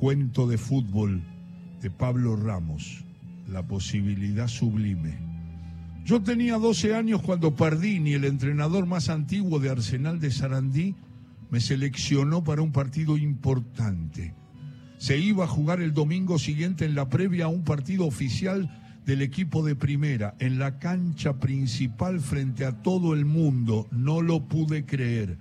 Cuento de fútbol de Pablo Ramos, La posibilidad sublime. Yo tenía 12 años cuando Pardini, el entrenador más antiguo de Arsenal de Sarandí, me seleccionó para un partido importante. Se iba a jugar el domingo siguiente en la previa a un partido oficial del equipo de primera, en la cancha principal frente a todo el mundo. No lo pude creer.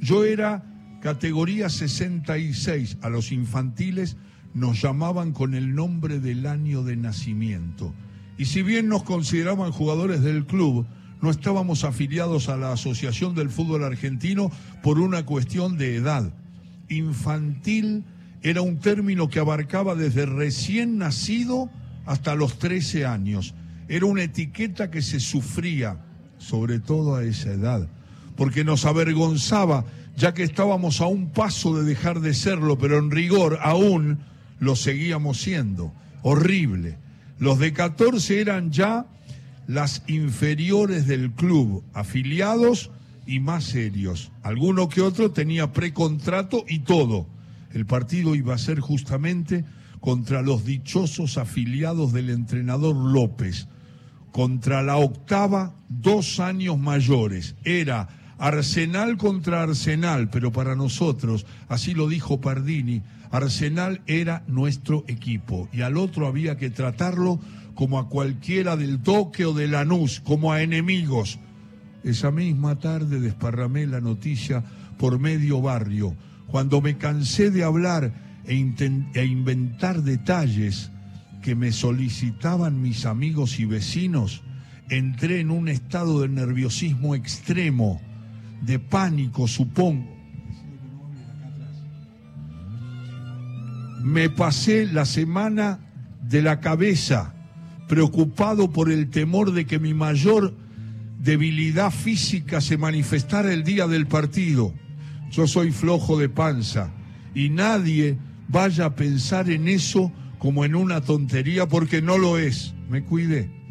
Yo era categoría 66, a los infantiles nos llamaban con el nombre del año de nacimiento. Y si bien nos consideraban jugadores del club, no estábamos afiliados a la Asociación del Fútbol Argentino por una cuestión de edad. Infantil era un término que abarcaba desde recién nacido hasta los 13 años. Era una etiqueta que se sufría, sobre todo a esa edad, porque nos avergonzaba, ya que estábamos a un paso de dejar de serlo, pero en rigor aún lo seguíamos siendo. Horrible. Los de 14 eran ya las inferiores del club, afiliados y más serios. Alguno que otro tenía precontrato y todo. El partido iba a ser justamente contra los dichosos afiliados del entrenador López, contra la octava, dos años mayores. Era Arsenal contra Arsenal, pero para nosotros, así lo dijo Pardini, Arsenal era nuestro equipo y al otro había que tratarlo como a cualquiera del Toque o de Lanús, como a enemigos. Esa misma tarde desparramé la noticia por medio barrio. Cuando me cansé de hablar e, e, inventar detalles que me solicitaban mis amigos y vecinos, entré en un estado de nerviosismo extremo, de pánico, supongo. Me pasé la semana de la cabeza, preocupado por el temor de que mi mayor debilidad física se manifestara el día del partido. Yo soy flojo de panza y nadie vaya a pensar en eso como en una tontería porque no lo es. Me cuidé.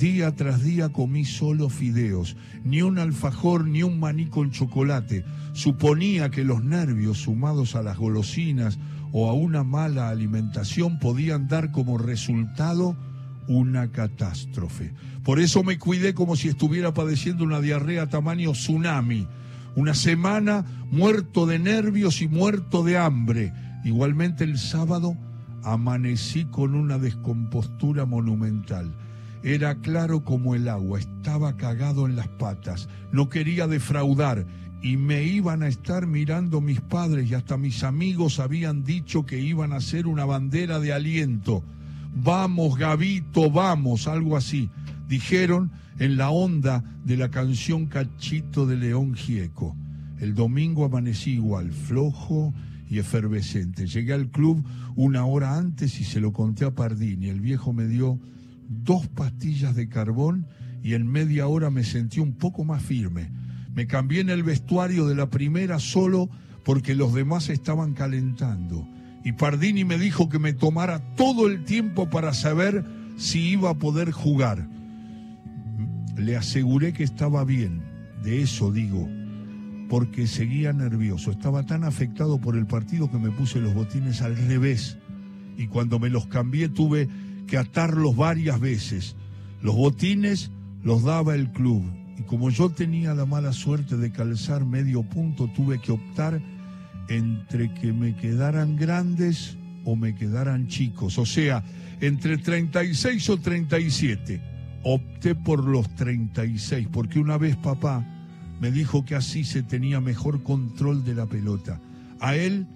Día tras día comí solo fideos, ni un alfajor ni un maní con chocolate. Suponía que los nervios sumados a las golosinas o a una mala alimentación podían dar como resultado una catástrofe. Por eso me cuidé como si estuviera padeciendo una diarrea tamaño tsunami. Una semana muerto de nervios y muerto de hambre Igualmente el sábado amanecí con una descompostura monumental. Era claro como el agua, estaba cagado en las patas, no quería defraudar y me iban a estar mirando mis padres y hasta mis amigos habían dicho que iban a hacer una bandera de aliento. Vamos, Gavito, vamos, algo así. Dijeron en la onda de la canción Cachito de León Gieco. El domingo amanecí igual, flojo y efervescente. Llegué al club una hora antes y se lo conté a Pardini. El viejo me dio dos pastillas de carbón y en media hora me sentí un poco más firme. Me cambié en el vestuario de la primera solo porque los demás estaban calentando. Y Pardini me dijo que me tomara todo el tiempo para saber si iba a poder jugar. Le aseguré que estaba bien, de eso digo porque seguía nervioso. Estaba tan afectado por el partido que me puse los botines al revés. Y cuando me los cambié tuve que atarlos varias veces. Los botines los daba el club. Y como yo tenía la mala suerte de calzar medio punto, tuve que optar entre que me quedaran grandes o me quedaran chicos. O sea, entre 36 o 37. Opté por los 36, porque una vez papá me dijo que así se tenía mejor control de la pelota. A él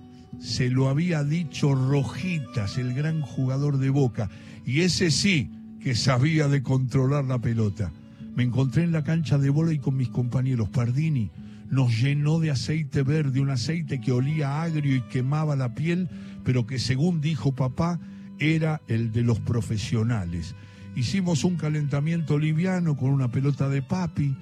se lo había dicho Rojitas, el gran jugador de Boca, y ese sí que sabía de controlar la pelota. Me encontré en la cancha de bola y con mis compañeros. Pardini nos llenó de aceite verde, un aceite que olía agrio y quemaba la piel, pero que según dijo papá era el de los profesionales. Hicimos un calentamiento liviano con una pelota de papi,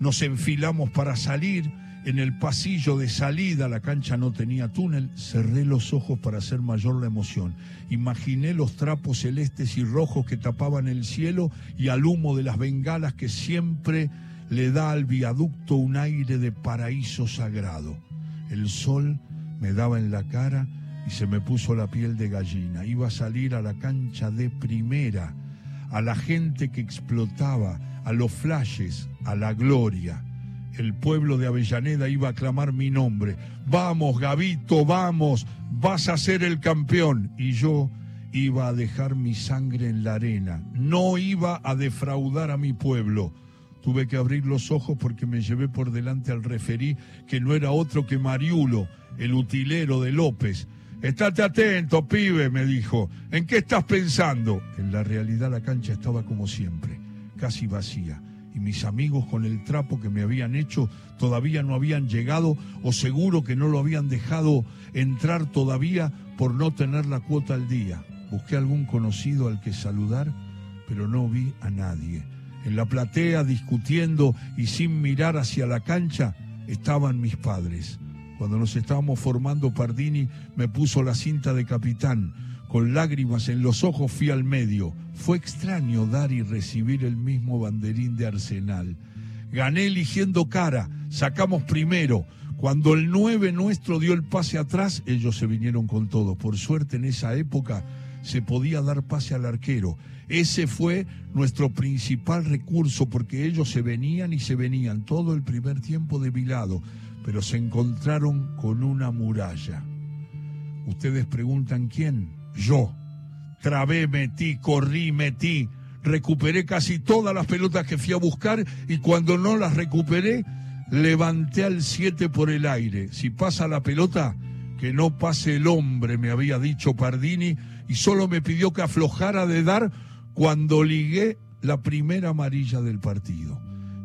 nos enfilamos para salir. En el pasillo de salida, la cancha no tenía túnel, cerré los ojos para hacer mayor la emoción. Imaginé los trapos celestes y rojos que tapaban el cielo y al humo de las bengalas que siempre le da al viaducto un aire de paraíso sagrado. El sol me daba en la cara y se me puso la piel de gallina. Iba a salir a la cancha de primera, a la gente que explotaba, a los flashes, a la gloria. El pueblo de Avellaneda iba a clamar mi nombre. Vamos, Gavito, vamos, vas a ser el campeón. Y yo iba a dejar mi sangre en la arena. No iba a defraudar a mi pueblo. Tuve que abrir los ojos porque me llevé por delante al referí, que no era otro que Mariulo, el utilero de López, Estate atento, pibe, me dijo. ¿En qué estás pensando? En la realidad la cancha estaba como siempre, casi vacía. Mis amigos con el trapo que me habían hecho todavía no habían llegado o seguro que no lo habían dejado entrar todavía por no tener la cuota al día. Busqué algún conocido al que saludar, pero no vi a nadie. En la platea, discutiendo y sin mirar hacia la cancha, estaban mis padres. Cuando nos estábamos formando, Pardini me puso la cinta de capitán. Con lágrimas en los ojos fui al medio. Fue extraño dar y recibir el mismo banderín de Arsenal. Gané eligiendo cara, sacamos primero. Cuando el 9 nuestro dio el pase atrás, ellos se vinieron con todo. Por suerte en esa época se podía dar pase al arquero. Ese fue nuestro principal recurso porque ellos se venían y se venían todo el primer tiempo de lado pero se encontraron con una muralla. Ustedes preguntan quién? Yo. Trabé, metí, corrí, metí, recuperé casi todas las pelotas que fui a buscar y cuando no las recuperé, levanté al 7 por el aire. Si pasa la pelota, que no pase el hombre, me había dicho Pardini, y solo me pidió que aflojara de dar cuando ligué la primera amarilla del partido.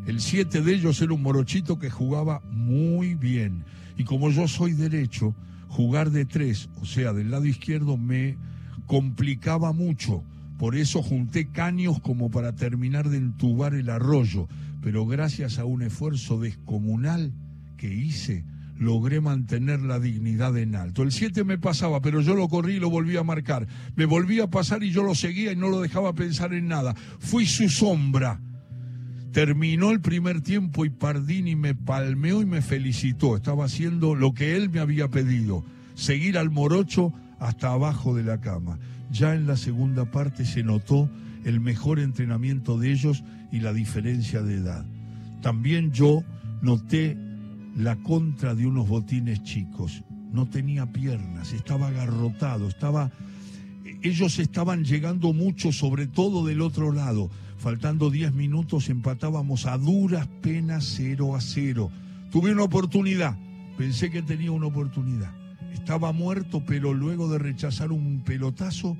El siete de ellos era un morochito que jugaba muy bien. Y como yo soy derecho, jugar de tres, o sea, del lado izquierdo, me complicaba mucho. Por eso junté caños como para terminar de entubar el arroyo. Pero gracias a un esfuerzo descomunal que hice, logré mantener la dignidad en alto. El 7 me pasaba, pero yo lo corrí y lo volví a marcar. Me volví a pasar y yo lo seguía y no lo dejaba pensar en nada. Fui su sombra Terminó el primer tiempo y Pardini me palmeó y me felicitó. Estaba haciendo lo que él me había pedido, seguir al morocho hasta abajo de la cama. Ya en la segunda parte se notó el mejor entrenamiento de ellos y la diferencia de edad. También yo noté la contra de unos botines chicos. No tenía piernas, estaba agarrotado, estaba ellos estaban llegando mucho, sobre todo del otro lado. Faltando 10 minutos empatábamos a duras penas 0 a 0. Tuve una oportunidad, pensé que tenía una oportunidad. Estaba muerto, pero luego de rechazar un pelotazo,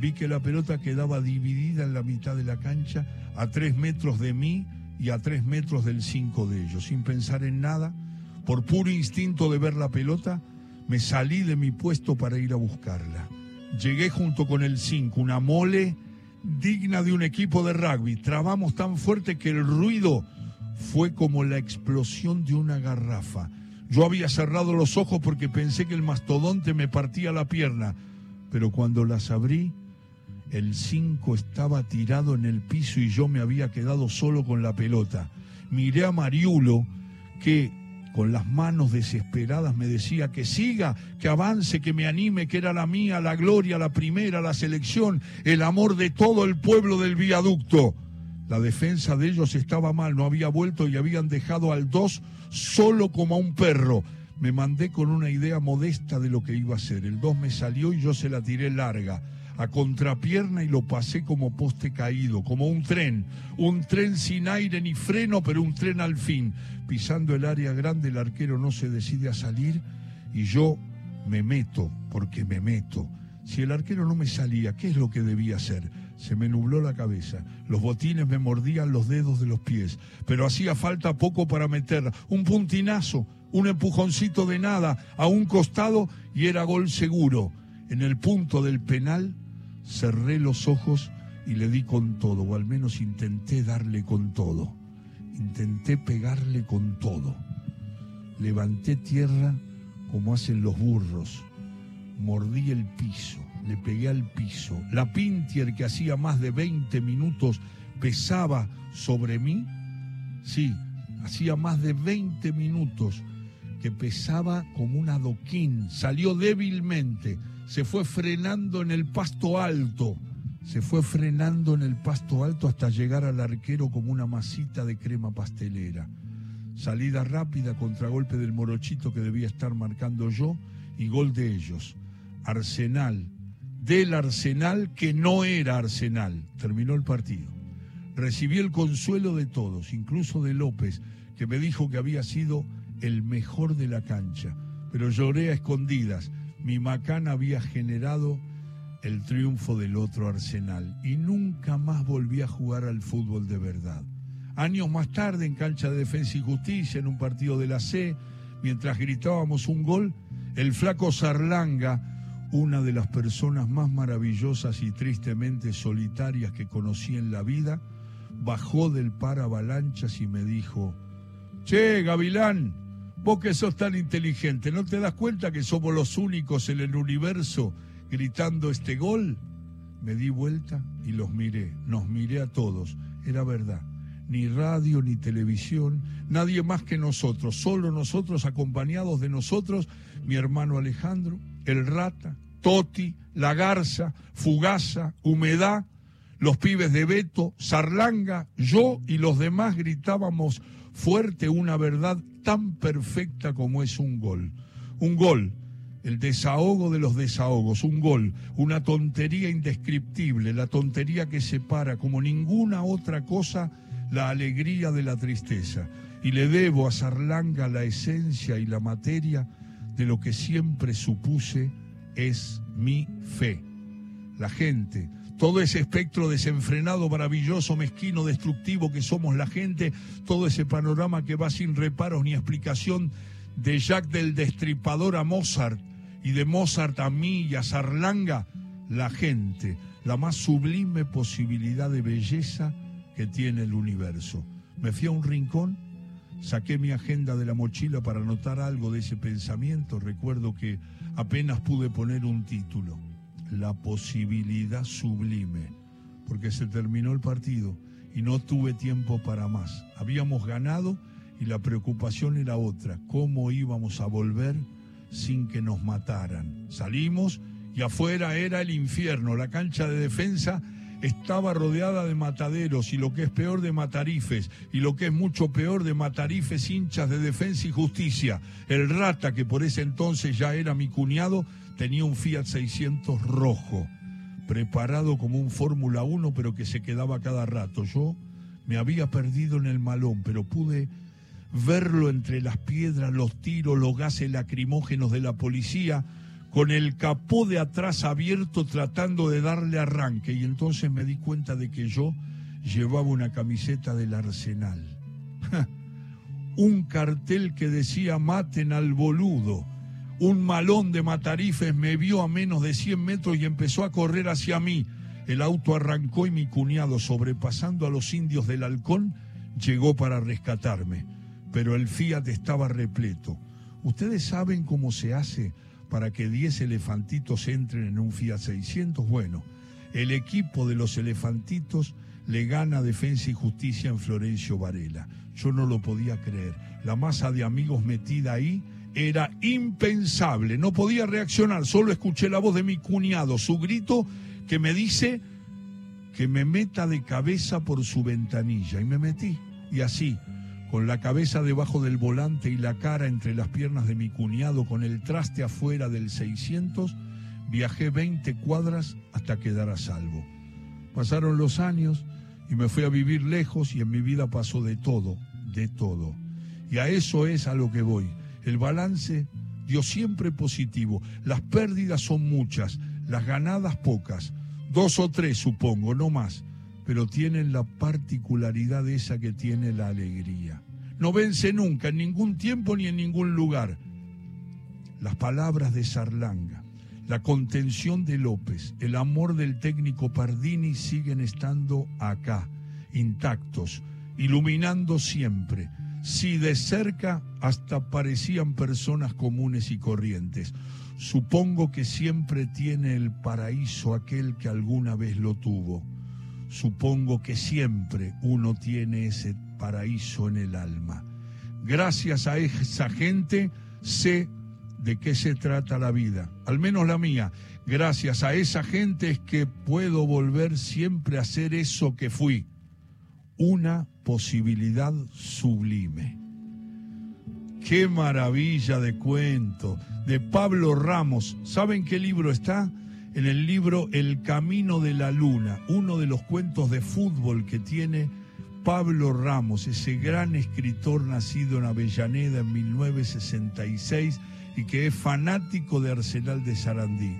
vi que la pelota quedaba dividida en la mitad de la cancha, a 3 metros de mí y a 3 metros del 5 de ellos. Sin pensar en nada, por puro instinto de ver la pelota, me salí de mi puesto para ir a buscarla. Llegué junto con el 5, una mole digna de un equipo de rugby. Trabamos tan fuerte que el ruido fue como la explosión de una garrafa. Yo había cerrado los ojos porque pensé que el mastodonte me partía la pierna, pero cuando las abrí, el 5 estaba tirado en el piso y yo me había quedado solo con la pelota. Miré a Mariulo, que con las manos desesperadas me decía que siga, que avance, que me anime, que era la mía, la gloria, la primera, la selección, el amor de todo el pueblo del viaducto. La defensa de ellos estaba mal, no había vuelto y habían dejado al dos solo como a un perro. Me mandé con una idea modesta de lo que iba a hacer. El dos me salió y yo se la tiré larga a contrapierna y lo pasé como poste caído, como un tren, un tren sin aire ni freno, pero un tren al fin. Pisando el área grande, el arquero no se decide a salir y yo me meto, porque me meto. Si el arquero no me salía, ¿qué es lo que debía hacer? Se me nubló la cabeza, los botines me mordían los dedos de los pies, pero hacía falta poco para meter un puntinazo, un empujoncito de nada a un costado y era gol seguro. En el punto del penal cerré los ojos y le di con todo, o al menos intenté darle con todo. Intenté pegarle con todo. Levanté tierra como hacen los burros. Mordí el piso, le pegué al piso. La Pintier que hacía más de 20 minutos pesaba sobre mí. Sí, hacía más de 20 minutos que pesaba como un adoquín, salió débilmente, se fue frenando en el pasto alto, se fue frenando en el pasto alto hasta llegar al arquero como una masita de crema pastelera. Salida rápida, contragolpe del morochito que debía estar marcando yo y gol de ellos. Arsenal, del Arsenal que no era Arsenal. Terminó el partido. Recibí el consuelo de todos, incluso de López, que me dijo que había sido el mejor de la cancha. Pero lloré a escondidas. Mi macana había generado el triunfo del otro Arsenal y nunca más volví a jugar al fútbol de verdad. Años más tarde, en cancha de defensa y justicia, en un partido de la C, mientras gritábamos un gol, el flaco Sarlanga, una de las personas más maravillosas y tristemente solitarias que conocí en la vida, bajó del par avalanchas y me dijo, Che, Gavilán, vos que sos tan inteligente, ¿no te das cuenta que somos los únicos en el universo gritando este gol? Me di vuelta y los miré, nos miré a todos, era verdad ni radio, ni televisión, nadie más que nosotros, solo nosotros acompañados de nosotros, mi hermano Alejandro, el Rata, Toti, La Garza, Fugaza, Humedad, los pibes de Beto, Sarlanga, yo y los demás gritábamos fuerte una verdad tan perfecta como es un gol. Un gol, el desahogo de los desahogos, un gol, una tontería indescriptible, la tontería que separa como ninguna otra cosa la alegría de la tristeza. Y le debo a Sarlanga la esencia y la materia de lo que siempre supuse es mi fe. La gente, todo ese espectro desenfrenado, maravilloso, mezquino, destructivo que somos la gente, todo ese panorama que va sin reparos ni explicación de Jack del Destripador a Mozart y de Mozart a mí y a Sarlanga, la gente, la más sublime posibilidad de belleza que tiene el universo. Me fui a un rincón, saqué mi agenda de la mochila para anotar algo de ese pensamiento. Recuerdo que apenas pude poner un título, La posibilidad sublime, porque se terminó el partido y no tuve tiempo para más. Habíamos ganado y la preocupación era otra, cómo íbamos a volver sin que nos mataran. Salimos y afuera era el infierno, la cancha de defensa estaba rodeada de mataderos y lo que es peor de matarifes y lo que es mucho peor de matarifes hinchas de defensa y justicia. El rata, que por ese entonces ya era mi cuñado, tenía un Fiat 600 rojo, preparado como un Fórmula 1, pero que se quedaba cada rato. Yo me había perdido en el malón, pero pude verlo entre las piedras, los tiros, los gases lacrimógenos de la policía con el capó de atrás abierto tratando de darle arranque y entonces me di cuenta de que yo llevaba una camiseta del arsenal. un cartel que decía maten al boludo. Un malón de matarifes me vio a menos de 100 metros y empezó a correr hacia mí. El auto arrancó y mi cuñado, sobrepasando a los indios del halcón, llegó para rescatarme. Pero el Fiat estaba repleto. ¿Ustedes saben cómo se hace para que 10 elefantitos entren en un Fiat 600. Bueno, el equipo de los elefantitos le gana Defensa y Justicia en Florencio Varela. Yo no lo podía creer. La masa de amigos metida ahí era impensable. No podía reaccionar. Solo escuché la voz de mi cuñado, su grito que me dice que me meta de cabeza por su ventanilla. Y me metí. Y así, con la cabeza debajo del volante y la cara entre las piernas de mi cuñado, con el traste afuera del 600, viajé 20 cuadras hasta quedar a salvo. Pasaron los años y me fui a vivir lejos y en mi vida pasó de todo, de todo. Y a eso es a lo que voy. El balance dio siempre positivo. Las pérdidas son muchas, las ganadas pocas. Dos o tres, supongo, no más pero tienen la particularidad esa que tiene la alegría. No vence nunca, en ningún tiempo ni en ningún lugar. Las palabras de Sarlanga, la contención de López, el amor del técnico Pardini siguen estando acá, intactos, iluminando siempre. Si de cerca hasta parecían personas comunes y corrientes. Supongo que siempre tiene el paraíso aquel que alguna vez lo tuvo supongo que siempre uno tiene ese paraíso en el alma. Gracias a esa gente sé de qué se trata la vida, al menos la mía. Gracias a esa gente es que puedo volver siempre a ser eso que fui, una posibilidad sublime. Qué maravilla de cuento de Pablo Ramos. ¿Saben qué libro está? En el libro El Camino de la Luna, uno de los cuentos de fútbol que tiene Pablo Ramos, ese gran escritor nacido en Avellaneda en 1966 y que es fanático de Arsenal de Sarandí.